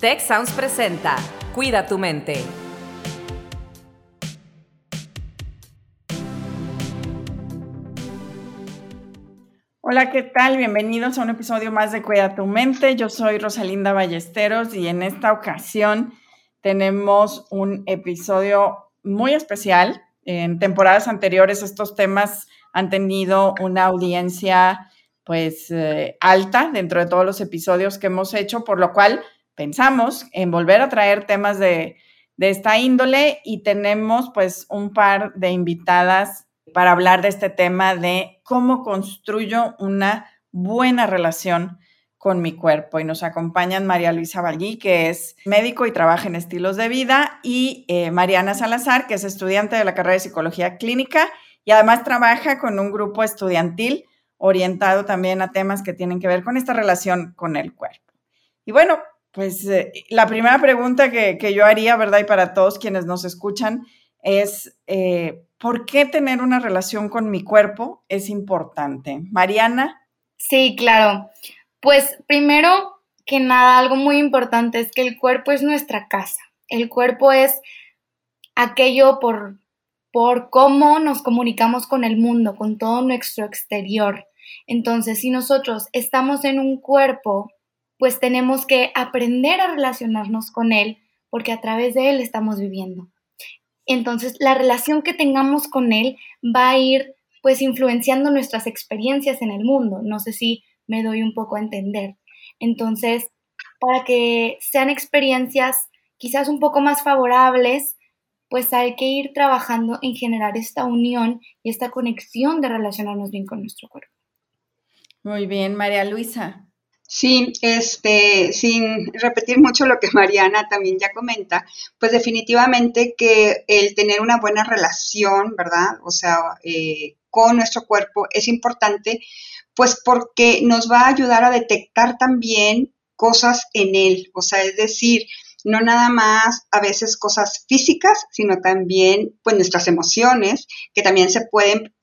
Tech Sounds presenta Cuida tu mente. Hola, ¿qué tal? Bienvenidos a un episodio más de Cuida tu mente. Yo soy Rosalinda Ballesteros y en esta ocasión tenemos un episodio muy especial. En temporadas anteriores estos temas han tenido una audiencia pues eh, alta dentro de todos los episodios que hemos hecho, por lo cual pensamos en volver a traer temas de, esta índole y tenemos pues un par de invitadas para hablar de este tema de cómo construyo una buena relación con mi cuerpo. Y nos acompañan María Luisa Vallí, que es médico y trabaja en estilos de vida, y eh, Mariana Salazar, que es estudiante de la carrera de psicología clínica y además trabaja con un grupo estudiantil orientado también a temas que tienen que ver con esta relación con el cuerpo. Y bueno, pues eh, la primera pregunta que, yo haría, ¿verdad? Y para todos quienes nos escuchan, es eh, ¿por qué tener una relación con mi cuerpo es importante? Mariana. Sí, claro. Pues primero que nada, algo muy importante es que el cuerpo es nuestra casa. El cuerpo es aquello por, por cómo nos comunicamos con el mundo, con todo nuestro exterior. Entonces, si nosotros estamos en un cuerpo pues tenemos que aprender a relacionarnos con Él porque a través de Él estamos viviendo. Entonces, la relación que tengamos con Él va a ir pues influenciando nuestras experiencias en el mundo. No sé si me doy un poco a entender. Entonces, para que sean experiencias quizás un poco más favorables, pues hay que ir trabajando en generar esta unión y esta conexión de relacionarnos bien con nuestro cuerpo. Muy bien, María Luisa. Sí, este, sin repetir mucho lo que Mariana también ya comenta, pues definitivamente que el tener una buena relación, ¿verdad? O sea, eh, con nuestro cuerpo es importante, pues porque nos va a ayudar a detectar también cosas en él, o sea, es decir, no nada más a veces cosas físicas, sino también pues nuestras emociones que también se pueden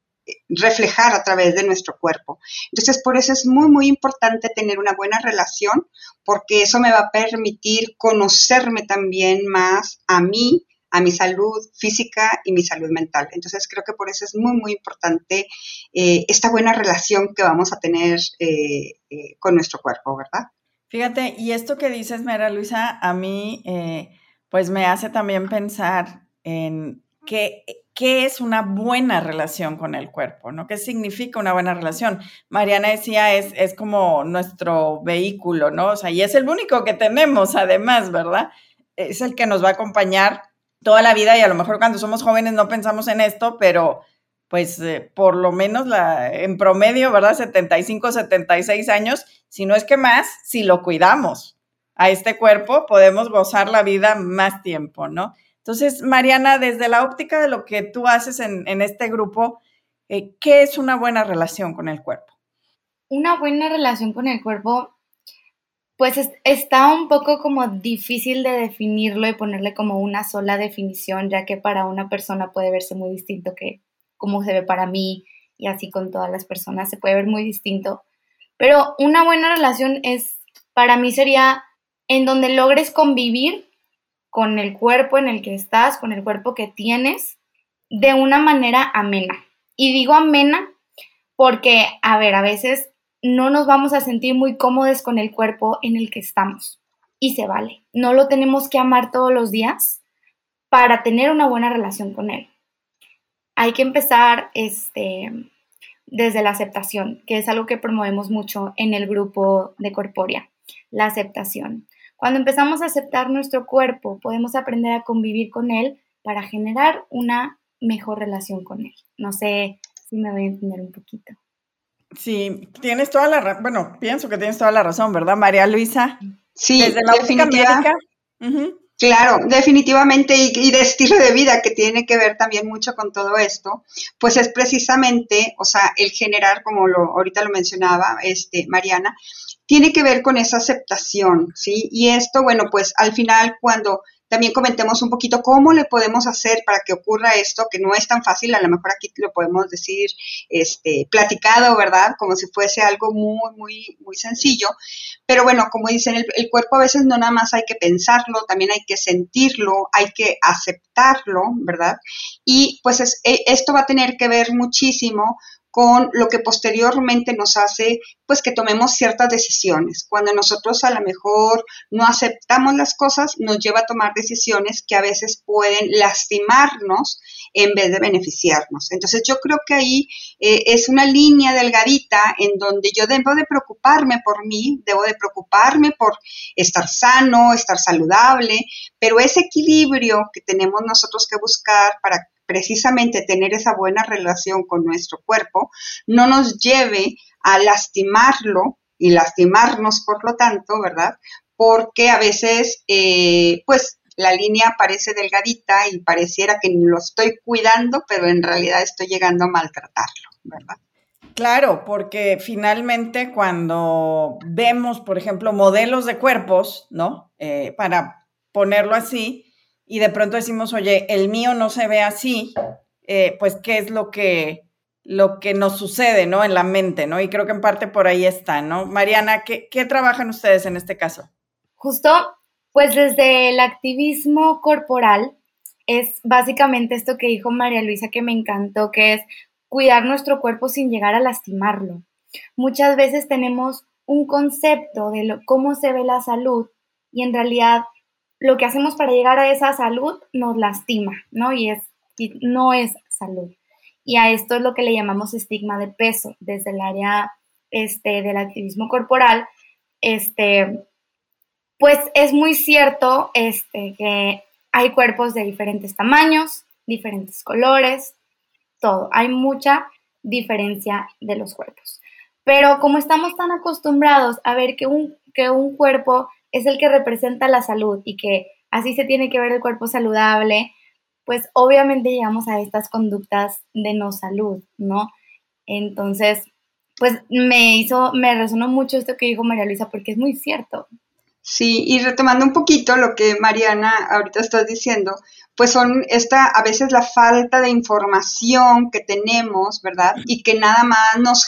reflejar a través de nuestro cuerpo. Entonces, por eso es muy, muy importante tener una buena relación, porque eso me va a permitir conocerme también más a mí, a mi salud física y mi salud mental. Entonces, creo que por eso es muy, muy importante eh, esta buena relación que vamos a tener eh, eh, con nuestro cuerpo, ¿verdad? Fíjate, y esto que dices, Mera Luisa, a mí, pues me hace también pensar en qué es una buena relación con el cuerpo, ¿no? ¿Qué significa una buena relación? Mariana decía, es, es como nuestro vehículo, ¿no? O sea, y es el único que tenemos además, ¿verdad? Es el que nos va a acompañar toda la vida y a lo mejor cuando somos jóvenes no pensamos en esto, pero pues eh, por lo menos en promedio, ¿verdad? 75, 76 años, si no es que más, si lo cuidamos a este cuerpo, podemos gozar la vida más tiempo, ¿no? Entonces, Mariana, desde la óptica de lo que tú haces en, este grupo, eh, ¿qué es una buena relación con el cuerpo? Una buena relación con el cuerpo, pues está un poco como difícil de definirlo y ponerle como una sola definición, ya que para una persona puede verse muy distinto que como se ve para mí y así con todas las personas se puede ver muy distinto. Pero una buena relación es, para mí sería en donde logres convivir con el cuerpo en el que estás, con el cuerpo que tienes, de una manera amena. Y digo amena porque, a ver, a veces no nos vamos a sentir muy cómodos con el cuerpo en el que estamos. Y se vale. No lo tenemos que amar todos los días para tener una buena relación con él. Hay que empezar este, desde la aceptación, que es algo que promovemos mucho en el grupo de Corporia, la aceptación. Cuando empezamos a aceptar nuestro cuerpo, podemos aprender a convivir con él para generar una mejor relación con él. No sé si me voy a entender un poquito. Sí, tienes toda la razón, bueno, pienso que tienes toda la razón, ¿verdad, María Luisa? Sí, desde la médica. Claro, definitivamente, y, de estilo de vida que tiene que ver también mucho con todo esto, pues es precisamente, o sea, el generar, como lo, ahorita lo mencionaba este, Mariana, tiene que ver con esa aceptación, ¿sí? Y esto, bueno, pues al final cuando también comentemos un poquito cómo le podemos hacer para que ocurra esto, que no es tan fácil, a lo mejor aquí lo podemos decir este, platicado, ¿verdad? Como si fuese algo muy, muy, muy sencillo. Pero bueno, como dicen, el, cuerpo a veces no nada más hay que pensarlo, también hay que sentirlo, hay que aceptarlo, ¿verdad? Y pues es, e, esto va a tener que ver muchísimo con lo que posteriormente nos hace pues que tomemos ciertas decisiones. Cuando nosotros a lo mejor no aceptamos las cosas, nos lleva a tomar decisiones que a veces pueden lastimarnos en vez de beneficiarnos. Entonces yo creo que ahí eh, es una línea delgadita en donde yo debo de preocuparme por mí, debo de preocuparme por estar sano, estar saludable, pero ese equilibrio que tenemos nosotros que buscar para precisamente tener esa buena relación con nuestro cuerpo, no nos lleve a lastimarlo y lastimarnos, por lo tanto, ¿verdad? Porque a veces, eh, pues, la línea parece delgadita y pareciera que lo estoy cuidando, pero en realidad estoy llegando a maltratarlo, ¿verdad? Claro, porque finalmente cuando vemos, por ejemplo, modelos de cuerpos, ¿no? Eh, para ponerlo así, y de pronto decimos, oye, el mío no se ve así, eh, pues qué es lo que, lo que nos sucede, ¿no? En la mente, ¿no? Y creo que en parte por ahí está, ¿no? Mariana, ¿qué, qué trabajan ustedes en este caso? Justo, pues desde el activismo corporal es básicamente esto que dijo María Luisa que me encantó, que es cuidar nuestro cuerpo sin llegar a lastimarlo. Muchas veces tenemos un concepto de cómo se ve la salud y en realidad lo que hacemos para llegar a esa salud nos lastima, ¿no? Y, es, no es salud. Y a esto es lo que le llamamos estigma de peso desde el área este, del activismo corporal. Este, pues es muy cierto este, que hay cuerpos de diferentes tamaños, diferentes colores, todo. Hay mucha diferencia de los cuerpos. Pero como estamos tan acostumbrados a ver que un, que un cuerpo es el que representa la salud y que así se tiene que ver el cuerpo saludable, pues obviamente llegamos a estas conductas de no salud, ¿no? Entonces, pues me hizo, me resonó mucho esto que dijo María Luisa porque es muy cierto. Sí, y retomando un poquito lo que Mariana ahorita estás diciendo, pues son esta a veces la falta de información que tenemos, ¿verdad? Y que nada más nos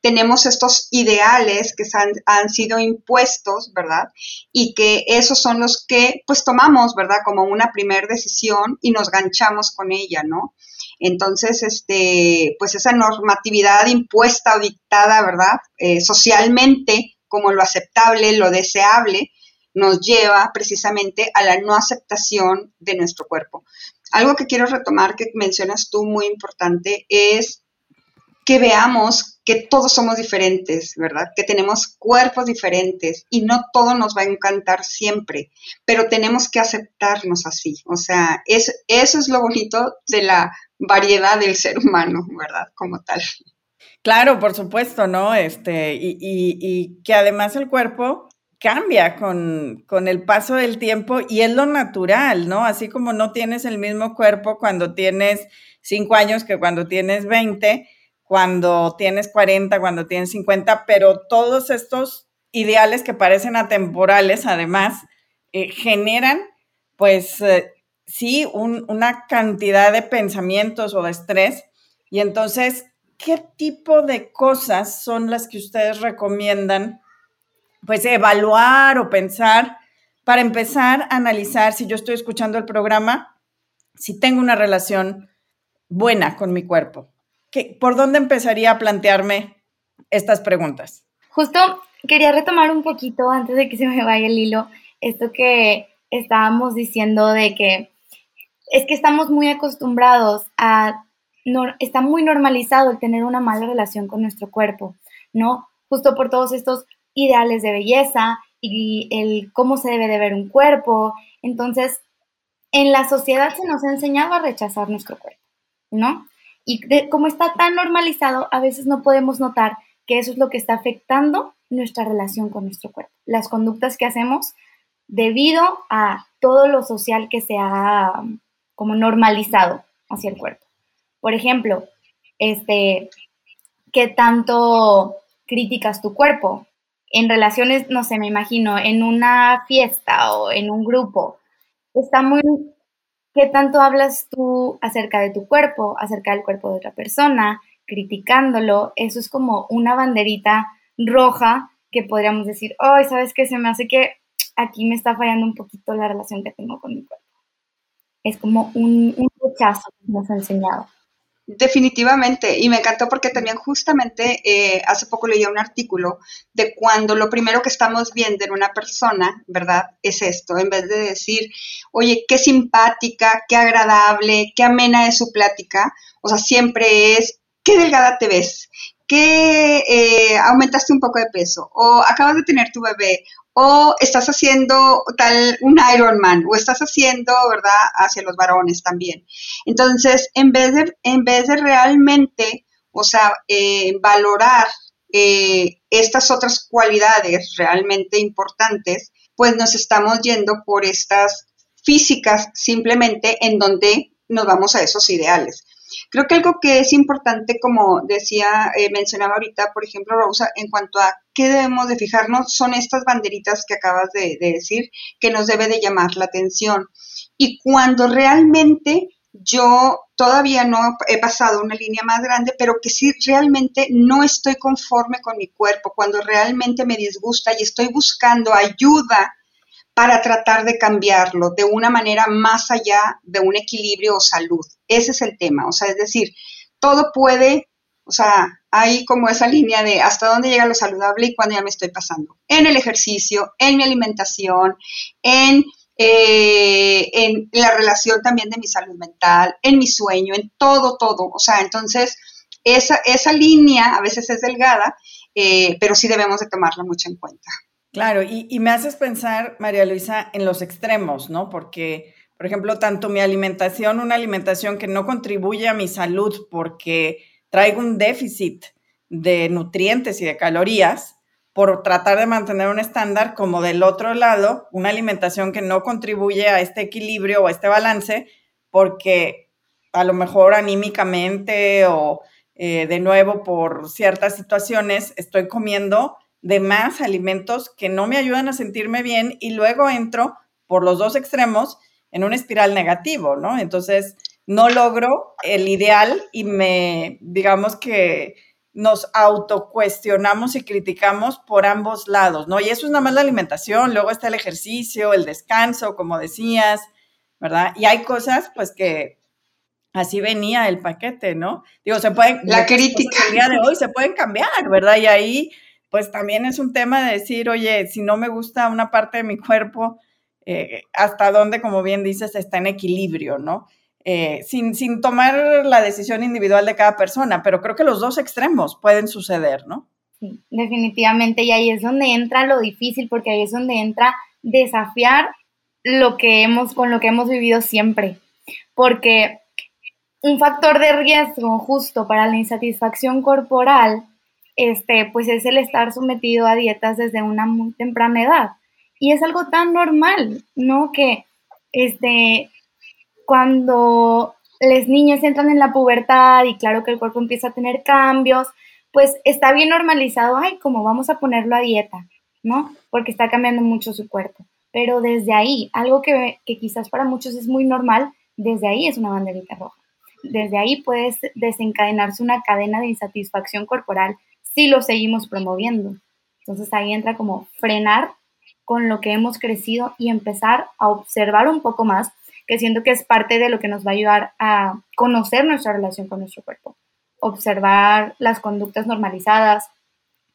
tenemos estos ideales que han, han, sido impuestos, ¿verdad? Y que esos son los que pues tomamos, ¿verdad? Como una primera decisión y nos ganchamos con ella, ¿no? Entonces, este, pues esa normatividad impuesta o dictada, ¿verdad? Eh, socialmente como lo aceptable, lo deseable, nos lleva precisamente a la no aceptación de nuestro cuerpo. Algo que quiero retomar que mencionas tú muy importante es que veamos que todos somos diferentes, ¿verdad? Que tenemos cuerpos diferentes y no todo nos va a encantar siempre, pero tenemos que aceptarnos así. O sea, es, eso es lo bonito de la variedad del ser humano, ¿verdad? Como tal. Claro, por supuesto, ¿no? Este, y, y, y que además el cuerpo cambia con, con, el paso del tiempo y es lo natural, ¿no? Así como no tienes el mismo cuerpo cuando tienes cinco años que cuando tienes 20, cuando tienes 40, cuando tienes 50, pero todos estos ideales que parecen atemporales, además, eh, generan, pues, eh, sí, un, una cantidad de pensamientos o de estrés. Y entonces, ¿qué tipo de cosas son las que ustedes recomiendan? pues evaluar o pensar para empezar a analizar si yo estoy escuchando el programa, si tengo una relación buena con mi cuerpo. ¿Qué, ¿Por dónde empezaría a plantearme estas preguntas? Justo quería retomar un poquito antes de que se me vaya el hilo, esto que estábamos diciendo de que es que estamos muy acostumbrados a, está muy normalizado el tener una mala relación con nuestro cuerpo, ¿no? Justo por todos estos ideales de belleza y el cómo se debe de ver un cuerpo. Entonces, en la sociedad se nos ha enseñado a rechazar nuestro cuerpo, ¿no? Y como está tan normalizado, a veces no podemos notar que eso es lo que está afectando nuestra relación con nuestro cuerpo. Las conductas que hacemos debido a todo lo social que se ha como normalizado hacia el cuerpo. Por ejemplo, este, ¿qué tanto críticas tu cuerpo? en relaciones, no sé, me imagino, en una fiesta o en un grupo, está muy qué tanto hablas tú acerca de tu cuerpo, acerca del cuerpo de otra persona, criticándolo, eso es como una banderita roja que podríamos decir, ay, ¿sabes qué? Se me hace que aquí me está fallando un poquito la relación que tengo con mi cuerpo. Es como un, un rechazo que nos ha enseñado. Definitivamente, y me encantó porque también justamente eh, hace poco leía un artículo de cuando lo primero que estamos viendo en una persona, ¿verdad? Es esto, en vez de decir, oye, qué simpática, qué agradable, qué amena es su plática, o sea, siempre es, qué delgada te ves, que eh, aumentaste un poco de peso, o acabas de tener tu bebé, o estás haciendo tal un Ironman, o estás haciendo, ¿verdad?, hacia los varones también. Entonces, en vez de, en vez de realmente, o sea, eh, valorar eh, estas otras cualidades realmente importantes, pues nos estamos yendo por estas físicas simplemente en donde nos vamos a esos ideales. Creo que algo que es importante, como decía, eh, mencionaba ahorita, por ejemplo, Rosa, en cuanto a qué debemos de fijarnos, son estas banderitas que acabas de, decir, que nos debe de llamar la atención. Y cuando realmente yo todavía no he pasado una línea más grande, pero que sí realmente no estoy conforme con mi cuerpo, cuando realmente me disgusta y estoy buscando ayuda para tratar de cambiarlo de una manera más allá de un equilibrio o salud. Ese es el tema, o sea, es decir, todo puede, o sea, hay como esa línea de hasta dónde llega lo saludable y cuándo ya me estoy pasando. En el ejercicio, en mi alimentación, en, eh, en la relación también de mi salud mental, en mi sueño, en todo, todo. O sea, entonces, esa, esa línea a veces es delgada, eh, pero sí debemos de tomarla mucho en cuenta. Claro, y, me haces pensar, María Luisa, en los extremos, ¿no? Porque, por ejemplo, tanto mi alimentación, una alimentación que no contribuye a mi salud porque traigo un déficit de nutrientes y de calorías por tratar de mantener un estándar, como del otro lado, una alimentación que no contribuye a este equilibrio o a este balance porque a lo mejor anímicamente o eh, de nuevo por ciertas situaciones estoy comiendo de más alimentos que no me ayudan a sentirme bien y luego entro por los dos extremos en un espiral negativo, ¿no? Entonces, no logro el ideal y me, digamos que nos autocuestionamos y criticamos por ambos lados, ¿no? Y eso es nada más la alimentación, luego está el ejercicio, el descanso, como decías, ¿verdad? Y hay cosas, pues, que así venía el paquete, ¿no? Digo, se pueden... La crítica. El día de hoy se pueden cambiar, ¿verdad? Y ahí pues también es un tema de decir, oye, si no me gusta una parte de mi cuerpo, eh, hasta dónde, como bien dices, está en equilibrio, ¿no? Eh, sin, sin tomar la decisión individual de cada persona, pero creo que los dos extremos pueden suceder, ¿no? Sí, definitivamente, y ahí es donde entra lo difícil, porque ahí es donde entra desafiar lo que hemos, con lo que hemos vivido siempre, porque un factor de riesgo justo para la insatisfacción corporal este, pues es el estar sometido a dietas desde una muy temprana edad. Y es algo tan normal, ¿no? Que este, cuando las niñas entran en la pubertad y claro que el cuerpo empieza a tener cambios, pues está bien normalizado, ay, como vamos a ponerlo a dieta, ¿no? Porque está cambiando mucho su cuerpo. Pero desde ahí, algo que, que quizás para muchos es muy normal, desde ahí es una banderita roja. Desde ahí puede desencadenarse una cadena de insatisfacción corporal si lo seguimos promoviendo. Entonces ahí entra como frenar con lo que hemos crecido y empezar a observar un poco más, que siento que es parte de lo que nos va a ayudar a conocer nuestra relación con nuestro cuerpo. Observar las conductas normalizadas,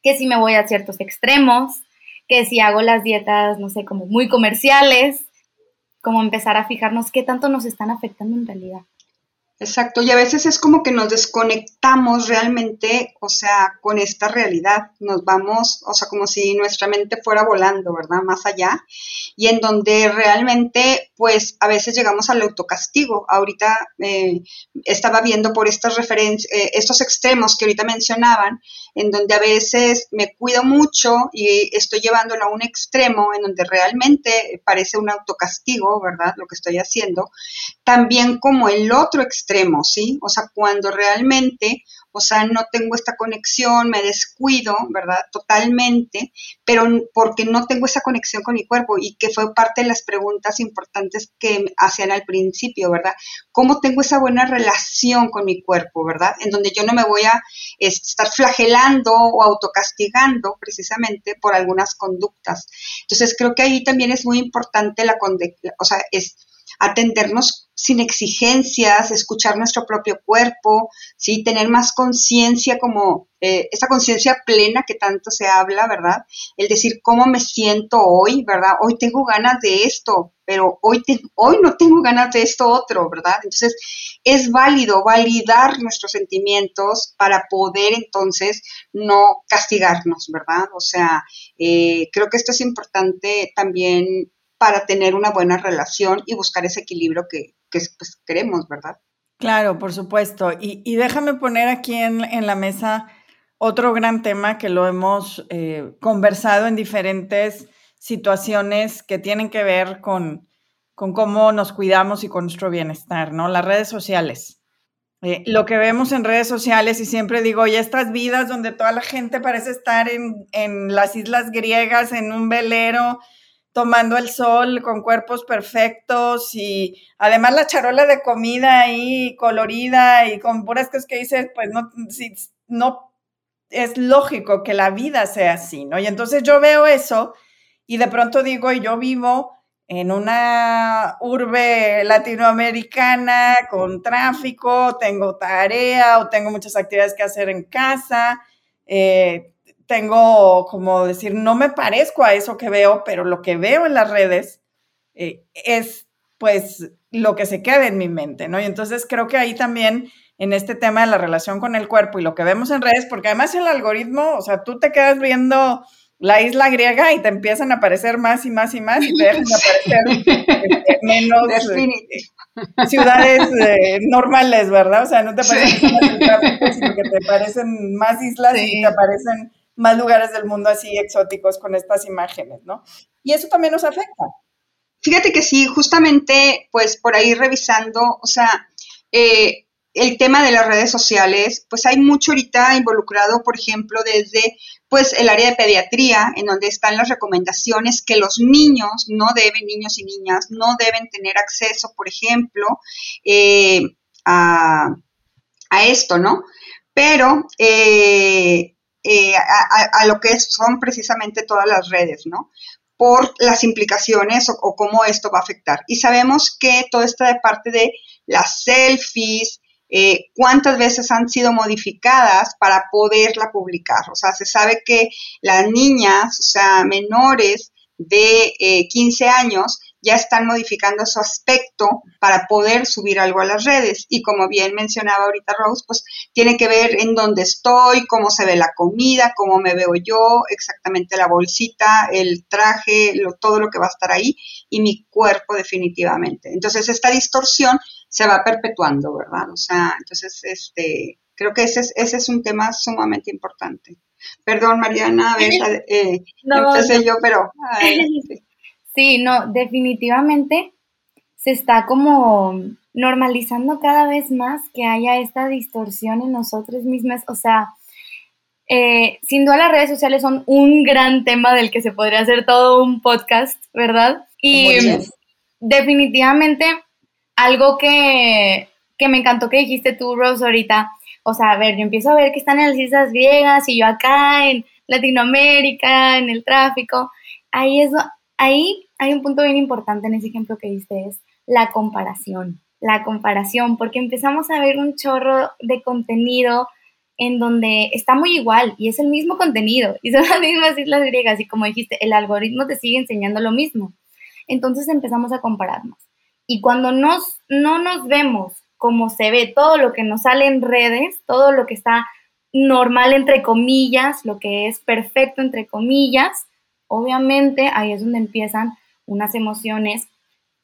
que si me voy a ciertos extremos, que si hago las dietas, no sé, como muy comerciales, como empezar a fijarnos qué tanto nos están afectando en realidad. Exacto, y a veces es como que nos desconectamos realmente, o sea, con esta realidad, nos vamos, o sea, como si nuestra mente fuera volando, ¿verdad? Más allá, y en donde realmente, pues, a veces llegamos al autocastigo. Ahorita eh, estaba viendo por estas referencias, eh, estos extremos que ahorita mencionaban, en donde a veces me cuido mucho y estoy llevándolo a un extremo en donde realmente parece un autocastigo, ¿verdad? Lo que estoy haciendo. También como el otro extremo, extremo, ¿sí? O sea, cuando realmente, o sea, no tengo esta conexión, me descuido, ¿verdad? Totalmente, pero porque no tengo esa conexión con mi cuerpo y que fue parte de las preguntas importantes que hacían al principio, ¿verdad? ¿Cómo tengo esa buena relación con mi cuerpo, ¿verdad? En donde yo no me voy a estar flagelando o autocastigando precisamente por algunas conductas. Entonces, creo que ahí también es muy importante la, o sea, es atendernos sin exigencias, escuchar nuestro propio cuerpo, ¿sí? tener más conciencia como eh, esa conciencia plena que tanto se habla, ¿verdad? El decir cómo me siento hoy, ¿verdad? Hoy tengo ganas de esto, pero hoy, hoy no tengo ganas de esto otro, ¿verdad? Entonces, es válido validar nuestros sentimientos para poder entonces no castigarnos, ¿verdad? O sea, eh, creo que esto es importante también para tener una buena relación y buscar ese equilibrio que, pues, queremos, ¿verdad? Claro, por supuesto. Y, déjame poner aquí en, la mesa otro gran tema que lo hemos eh, conversado en diferentes situaciones que tienen que ver con, con, cómo nos cuidamos y con nuestro bienestar, ¿no? Las redes sociales. Eh, lo que vemos en redes sociales, y siempre digo, oye, estas vidas donde toda la gente parece estar en, en las islas griegas, en un velero, tomando el sol con cuerpos perfectos y además la charola de comida ahí colorida y con puras cosas que dices, pues no, no es lógico que la vida sea así, ¿no? Y entonces yo veo eso y de pronto digo, y yo vivo en una urbe latinoamericana con tráfico, tengo tarea o tengo muchas actividades que hacer en casa. Eh, tengo como decir, no me parezco a eso que veo, pero lo que veo en las redes eh, es pues lo que se queda en mi mente, ¿no? Y entonces creo que ahí también en este tema de la relación con el cuerpo y lo que vemos en redes, porque además el algoritmo, o sea, tú te quedas viendo la isla griega y te empiezan a aparecer más y más y más y te dejan aparecer este, menos eh, ciudades eh, normales, ¿verdad? O sea, no te aparecen más el tráfico, sino que te aparecen más islas y te aparecen más lugares del mundo así exóticos con estas imágenes, ¿no? Y eso también nos afecta. Fíjate que sí, justamente, pues por ahí revisando, o sea, eh, el tema de las redes sociales, pues hay mucho ahorita involucrado, por ejemplo, desde pues el área de pediatría, en donde están las recomendaciones que los niños no deben, niños y niñas, no deben tener acceso, por ejemplo, eh, a, a, esto, ¿no? Pero eh, eh, a, lo que son precisamente todas las redes, ¿no? Por las implicaciones o, cómo esto va a afectar. Y sabemos que todo esto de parte de las selfies, eh, cuántas veces han sido modificadas para poderla publicar. O sea, se sabe que las niñas, o sea, menores de 15 eh, años, ya están modificando su aspecto para poder subir algo a las redes. Y como bien mencionaba ahorita Rose, pues tiene que ver en dónde estoy, cómo se ve la comida, cómo me veo yo, exactamente la bolsita, el traje, todo lo que va a estar ahí y mi cuerpo definitivamente. Entonces esta distorsión se va perpetuando, ¿verdad? O sea, entonces este, creo que ese es, ese es un tema sumamente importante. Perdón, Mariana, a ver, eh, no, empecé yo, pero... Sí, no, definitivamente se está como normalizando cada vez más que haya esta distorsión en nosotros mismas. O sea, eh, sin duda las redes sociales son un gran tema del que se podría hacer todo un podcast, ¿verdad? Y definitivamente algo que, que me encantó que dijiste tú, Rose, ahorita. O sea, a ver, yo empiezo a ver que están en las islas griegas y yo acá en Latinoamérica, en el tráfico. Ahí es, ahí hay un punto bien importante en ese ejemplo que diste, es la comparación. La comparación, porque empezamos a ver un chorro de contenido en donde está muy igual y es el mismo contenido y son las mismas islas griegas y como dijiste, el algoritmo te sigue enseñando lo mismo. Entonces empezamos a compararnos. Y cuando nos, no nos vemos como se ve todo lo que nos sale en redes, todo lo que está normal entre comillas, lo que es perfecto entre comillas, obviamente ahí es donde empiezan unas emociones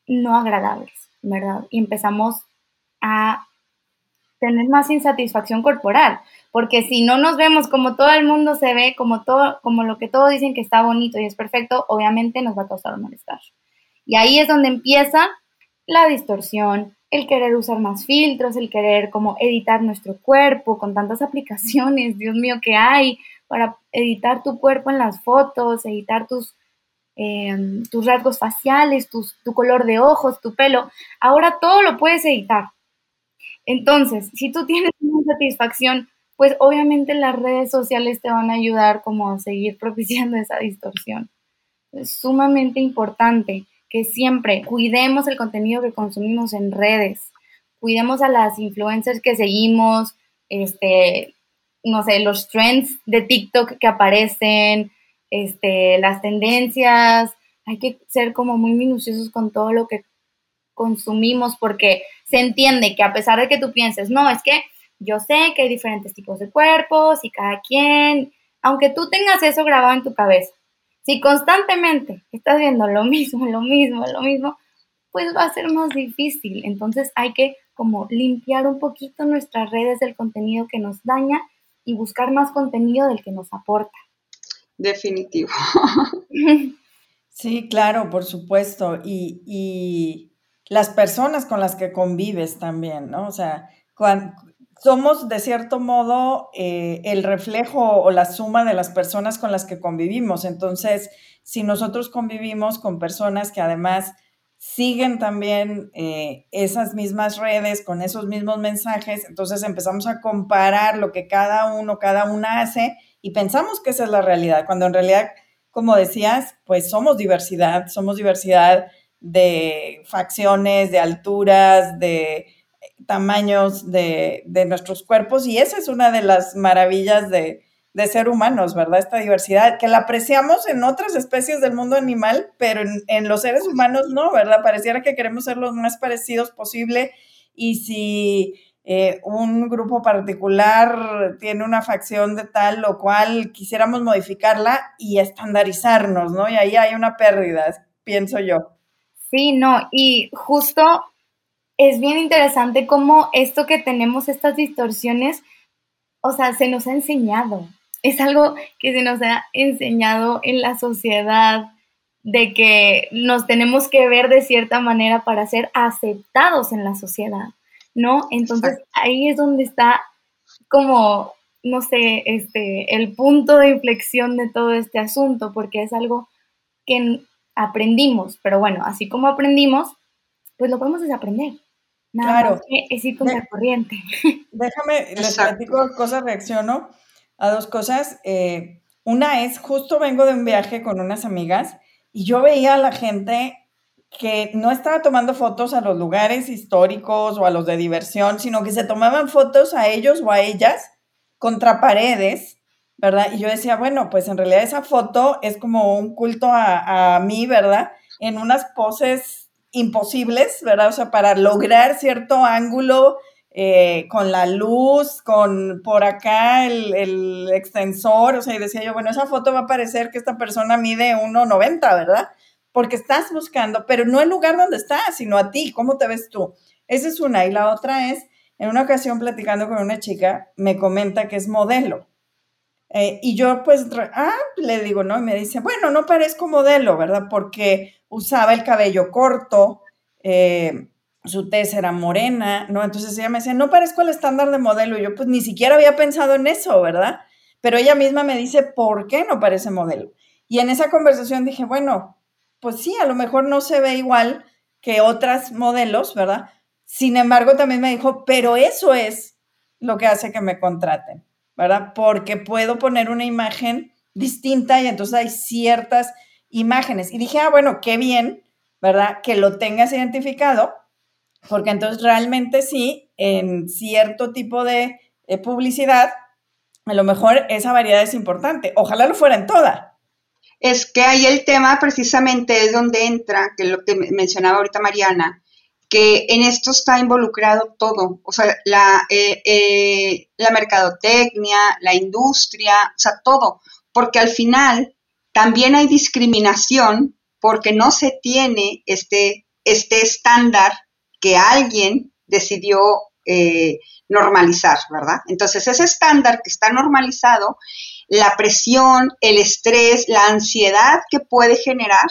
no agradables, ¿verdad? Y empezamos a tener más insatisfacción corporal, porque si no nos vemos como todo el mundo se ve, como todo, como lo que todos dicen que está bonito y es perfecto, obviamente nos va a causar malestar. Y ahí es donde empieza la distorsión, el querer usar más filtros, el querer como editar nuestro cuerpo con tantas aplicaciones, Dios mío, que hay para editar tu cuerpo en las fotos, editar tus, em, tus rasgos faciales, tu color de ojos, tu pelo. Ahora todo lo puedes editar. Entonces, si tú tienes una satisfacción, pues obviamente las redes sociales te van a ayudar como a seguir propiciando esa distorsión. Es sumamente importante que siempre cuidemos el contenido que consumimos en redes, cuidemos a las influencers que seguimos, este, no sé, los trends de TikTok que aparecen, este, las tendencias, hay que ser como muy minuciosos con todo lo que consumimos porque se entiende que a pesar de que tú pienses, no, es que yo sé que hay diferentes tipos de cuerpos y cada quien, aunque tú tengas eso grabado en tu cabeza, si constantemente estás viendo lo mismo, lo mismo, lo mismo, pues va a ser más difícil. Entonces hay que como limpiar un poquito nuestras redes del contenido que nos daña y buscar más contenido del que nos aporta. Definitivo. Sí, claro, por supuesto. Y, y, las personas con las que convives también, ¿no? O sea, cuando, somos de cierto modo eh, el reflejo o la suma de las personas con las que convivimos. Entonces, si nosotros convivimos con personas que además siguen también eh, esas mismas redes con esos mismos mensajes, entonces empezamos a comparar lo que cada uno, cada una hace y pensamos que esa es la realidad, cuando en realidad, como decías, pues somos diversidad, somos diversidad de facciones, de alturas, de tamaños de, nuestros cuerpos y esa es una de las maravillas de, ser humanos, ¿verdad? Esta diversidad, que la apreciamos en otras especies del mundo animal, pero en, los seres humanos no, ¿verdad? Pareciera que queremos ser los más parecidos posible y si eh, un grupo particular tiene una facción de tal o cual, quisiéramos modificarla y estandarizarnos, ¿no? Y ahí hay una pérdida, pienso yo. Sí, no, y justo es bien interesante cómo esto que tenemos, estas distorsiones, o sea, se nos ha enseñado. Es algo que se nos ha enseñado en la sociedad de que nos tenemos que ver de cierta manera para ser aceptados en la sociedad, ¿no? Entonces ahí es donde está como, no sé, este, el punto de inflexión de todo este asunto, porque es algo que aprendimos, pero bueno, así como aprendimos, pues lo podemos desaprender claro. es ir con la corriente. Déjame, les platico cosas, reacciono a dos cosas. Eh, una es, justo vengo de un viaje con unas amigas y yo veía a la gente que no estaba tomando fotos a los lugares históricos o a los de diversión, sino que se tomaban fotos a ellos o a ellas contra paredes, ¿verdad? Y yo decía, bueno, pues en realidad esa foto es como un culto a, a mí, ¿verdad? En unas poses imposibles, ¿verdad? O sea, para lograr cierto ángulo eh, con la luz, con por acá el, extensor, o sea, y decía yo, bueno, esa foto va a parecer que esta persona mide 1,90, ¿verdad? Porque estás buscando, pero no el lugar donde estás, sino a ti, ¿cómo te ves tú? Esa es una. Y la otra es, en una ocasión platicando con una chica, me comenta que es modelo. Eh, y yo pues, ah, le digo, ¿no? Y me dice, bueno, no parezco modelo, ¿verdad? Porque usaba el cabello corto, eh, su tez era morena, ¿no? Entonces ella me decía, no parezco el estándar de modelo. Y yo pues ni siquiera había pensado en eso, ¿verdad? Pero ella misma me dice, ¿por qué no parece modelo? Y en esa conversación dije, bueno, pues sí, a lo mejor no se ve igual que otras modelos, ¿verdad? Sin embargo, también me dijo, pero eso es lo que hace que me contraten, ¿verdad? Porque puedo poner una imagen distinta y entonces hay ciertas imágenes. Y dije, ah, bueno, qué bien, ¿verdad? Que lo tengas identificado, porque entonces realmente sí, en cierto tipo de, publicidad, a lo mejor esa variedad es importante. Ojalá lo fuera en toda. Es que ahí el tema precisamente es donde entra, que lo que mencionaba ahorita Mariana, que en esto está involucrado todo, o sea, la, eh, eh, la mercadotecnia, la industria, o sea, todo, porque al final también hay discriminación porque no se tiene este, este estándar que alguien decidió eh, normalizar, ¿verdad? Entonces, ese estándar que está normalizado, la presión, el estrés, la ansiedad que puede generar,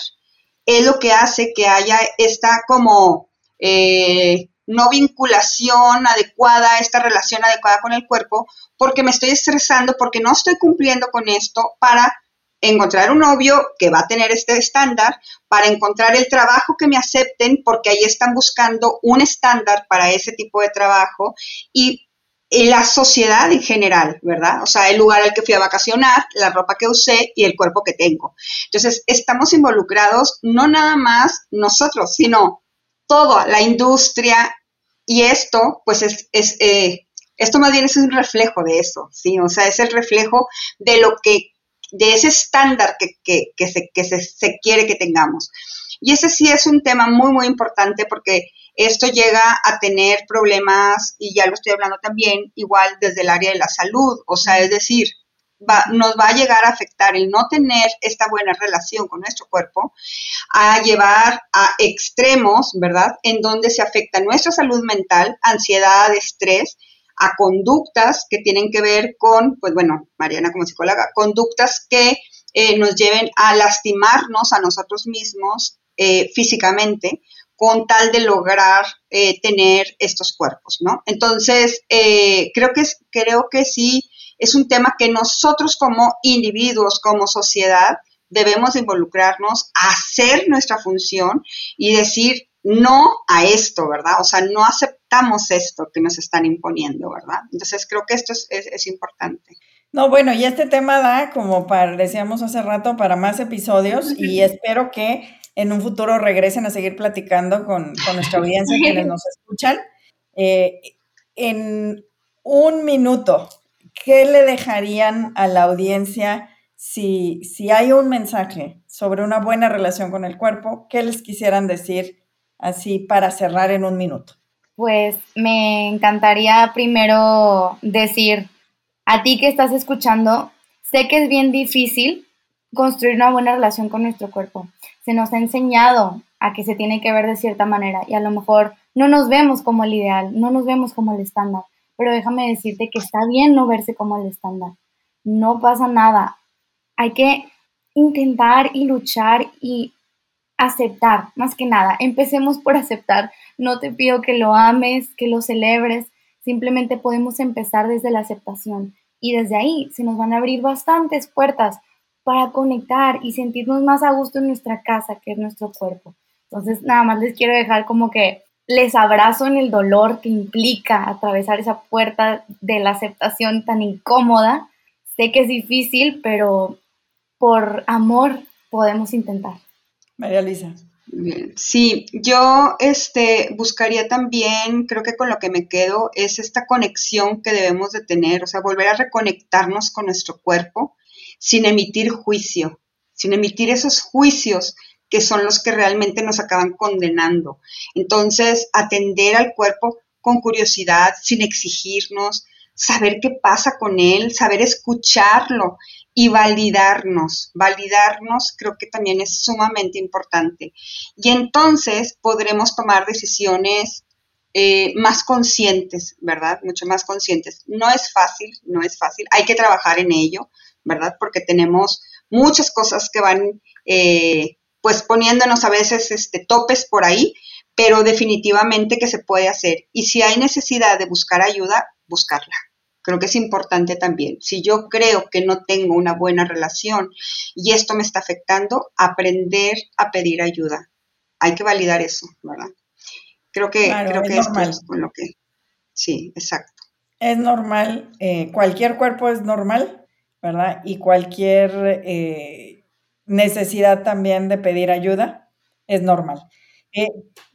es lo que hace que haya esta como eh, no vinculación adecuada, esta relación adecuada con el cuerpo, porque me estoy estresando, porque no estoy cumpliendo con esto para encontrar un novio que va a tener este estándar, para encontrar el trabajo que me acepten, porque ahí están buscando un estándar para ese tipo de trabajo y, la sociedad en general, ¿verdad? O sea, el lugar al que fui a vacacionar, la ropa que usé y el cuerpo que tengo. Entonces, estamos involucrados no nada más nosotros, sino toda la industria y esto, pues es, eh, esto más bien es un reflejo de eso, ¿sí? O sea, es el reflejo de lo que de ese estándar que, se, se, quiere que tengamos. Y ese sí es un tema muy, muy importante porque esto llega a tener problemas, y ya lo estoy hablando también, igual desde el área de la salud, o sea, es decir, nos va a llegar a afectar el no tener esta buena relación con nuestro cuerpo, a llevar a extremos, ¿verdad? En donde se afecta nuestra salud mental, ansiedad, estrés, a conductas que tienen que ver con, pues bueno, Mariana como psicóloga, conductas que eh, nos lleven a lastimarnos a nosotros mismos eh, físicamente con tal de lograr eh, tener estos cuerpos, ¿no? Entonces, creo, que, creo que sí es un tema que nosotros como individuos, como sociedad, debemos involucrarnos, hacer nuestra función y decir, no a esto, ¿verdad? O sea, no aceptamos esto que nos están imponiendo, ¿verdad? Entonces creo que esto es, importante. No, bueno, y este tema da, como para, decíamos hace rato, para más episodios y espero que en un futuro regresen a seguir platicando con, nuestra audiencia, quienes nos escuchan. Eh, en un minuto, ¿qué le dejarían a la audiencia si, si hay un mensaje sobre una buena relación con el cuerpo? ¿Qué les quisieran decir? así para cerrar en un minuto? Pues me encantaría primero decir a ti que estás escuchando, sé que es bien difícil construir una buena relación con nuestro cuerpo. Se nos ha enseñado a que se tiene que ver de cierta manera y a lo mejor no nos vemos como el ideal, no nos vemos como el estándar, pero déjame decirte que está bien no verse como el estándar. No pasa nada. Hay que intentar y luchar y aceptar, más que nada. Empecemos por aceptar. No te pido que lo ames, que lo celebres, simplemente podemos empezar desde la aceptación y desde ahí se nos van a abrir bastantes puertas para conectar y sentirnos más a gusto en nuestra casa, que es nuestro cuerpo. Entonces, nada más les quiero dejar como que les abrazo en el dolor que implica atravesar esa puerta de la aceptación tan incómoda. Sé que es difícil, pero por amor podemos intentar. María Luisa. Sí, yo este, buscaría también, creo que con lo que me quedo, es esta conexión que debemos de tener, o sea, volver a reconectarnos con nuestro cuerpo sin emitir juicio, sin emitir esos juicios que son los que realmente nos acaban condenando. Entonces, atender al cuerpo con curiosidad, sin exigirnos, saber qué pasa con él, saber escucharlo y validarnos. Validarnos creo que también es sumamente importante. Y entonces podremos tomar decisiones eh, más conscientes, ¿verdad? Mucho más conscientes. No es fácil, no es fácil. Hay que trabajar en ello, ¿verdad? Porque tenemos muchas cosas que van, eh, pues poniéndonos a veces este, topes por ahí, pero definitivamente que se puede hacer. Y si hay necesidad de buscar ayuda, buscarla creo que es importante también. Si yo creo que no tengo una buena relación y esto me está afectando, aprender a pedir ayuda. Hay que validar eso, ¿verdad? Creo que, creo que esto es con lo que... Sí, exacto. Es normal, eh, cualquier cuerpo es normal, ¿verdad? Y cualquier eh, necesidad también de pedir ayuda es normal. Eh,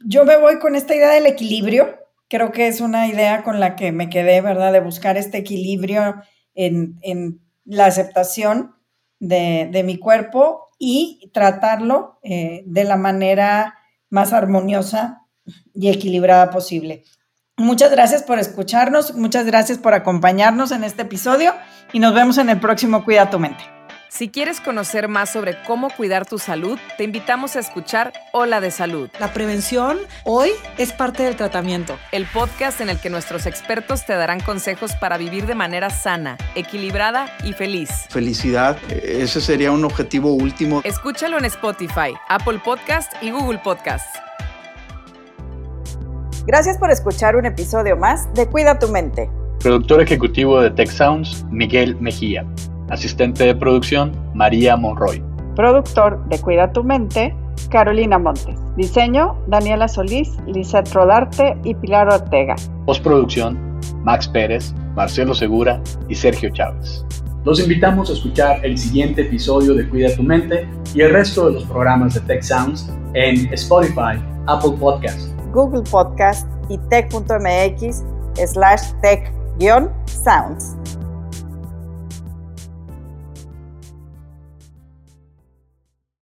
yo me voy con esta idea del equilibrio, creo que es una idea con la que me quedé, ¿verdad? De buscar este equilibrio en, la aceptación de, mi cuerpo y tratarlo eh, de la manera más armoniosa y equilibrada posible. Muchas gracias por escucharnos, muchas gracias por acompañarnos en este episodio y nos vemos en el próximo Cuida tu mente. Si quieres conocer más sobre cómo cuidar tu salud, te invitamos a escuchar Hola de Salud. La prevención hoy es parte del tratamiento. El podcast en el que nuestros expertos te darán consejos para vivir de manera sana, equilibrada y feliz. Felicidad, ese sería un objetivo último. Escúchalo en Spotify, Apple Podcast y Google Podcast. Gracias por escuchar un episodio más de Cuida tu mente. Productor ejecutivo de Tech Sounds, Miguel Mejía. Asistente de producción, María Monroy. Productor de Cuida tu mente, Carolina Montes. Diseño, Daniela Solís, Lizeth Rodarte y Pilar Ortega. Postproducción, Max Pérez, Marcelo Segura y Sergio Chávez. Los invitamos a escuchar el siguiente episodio de Cuida tu mente y el resto de los programas de Tech Sounds en Spotify, Apple Podcast, Google Podcast y tech.mx slash tech-sounds.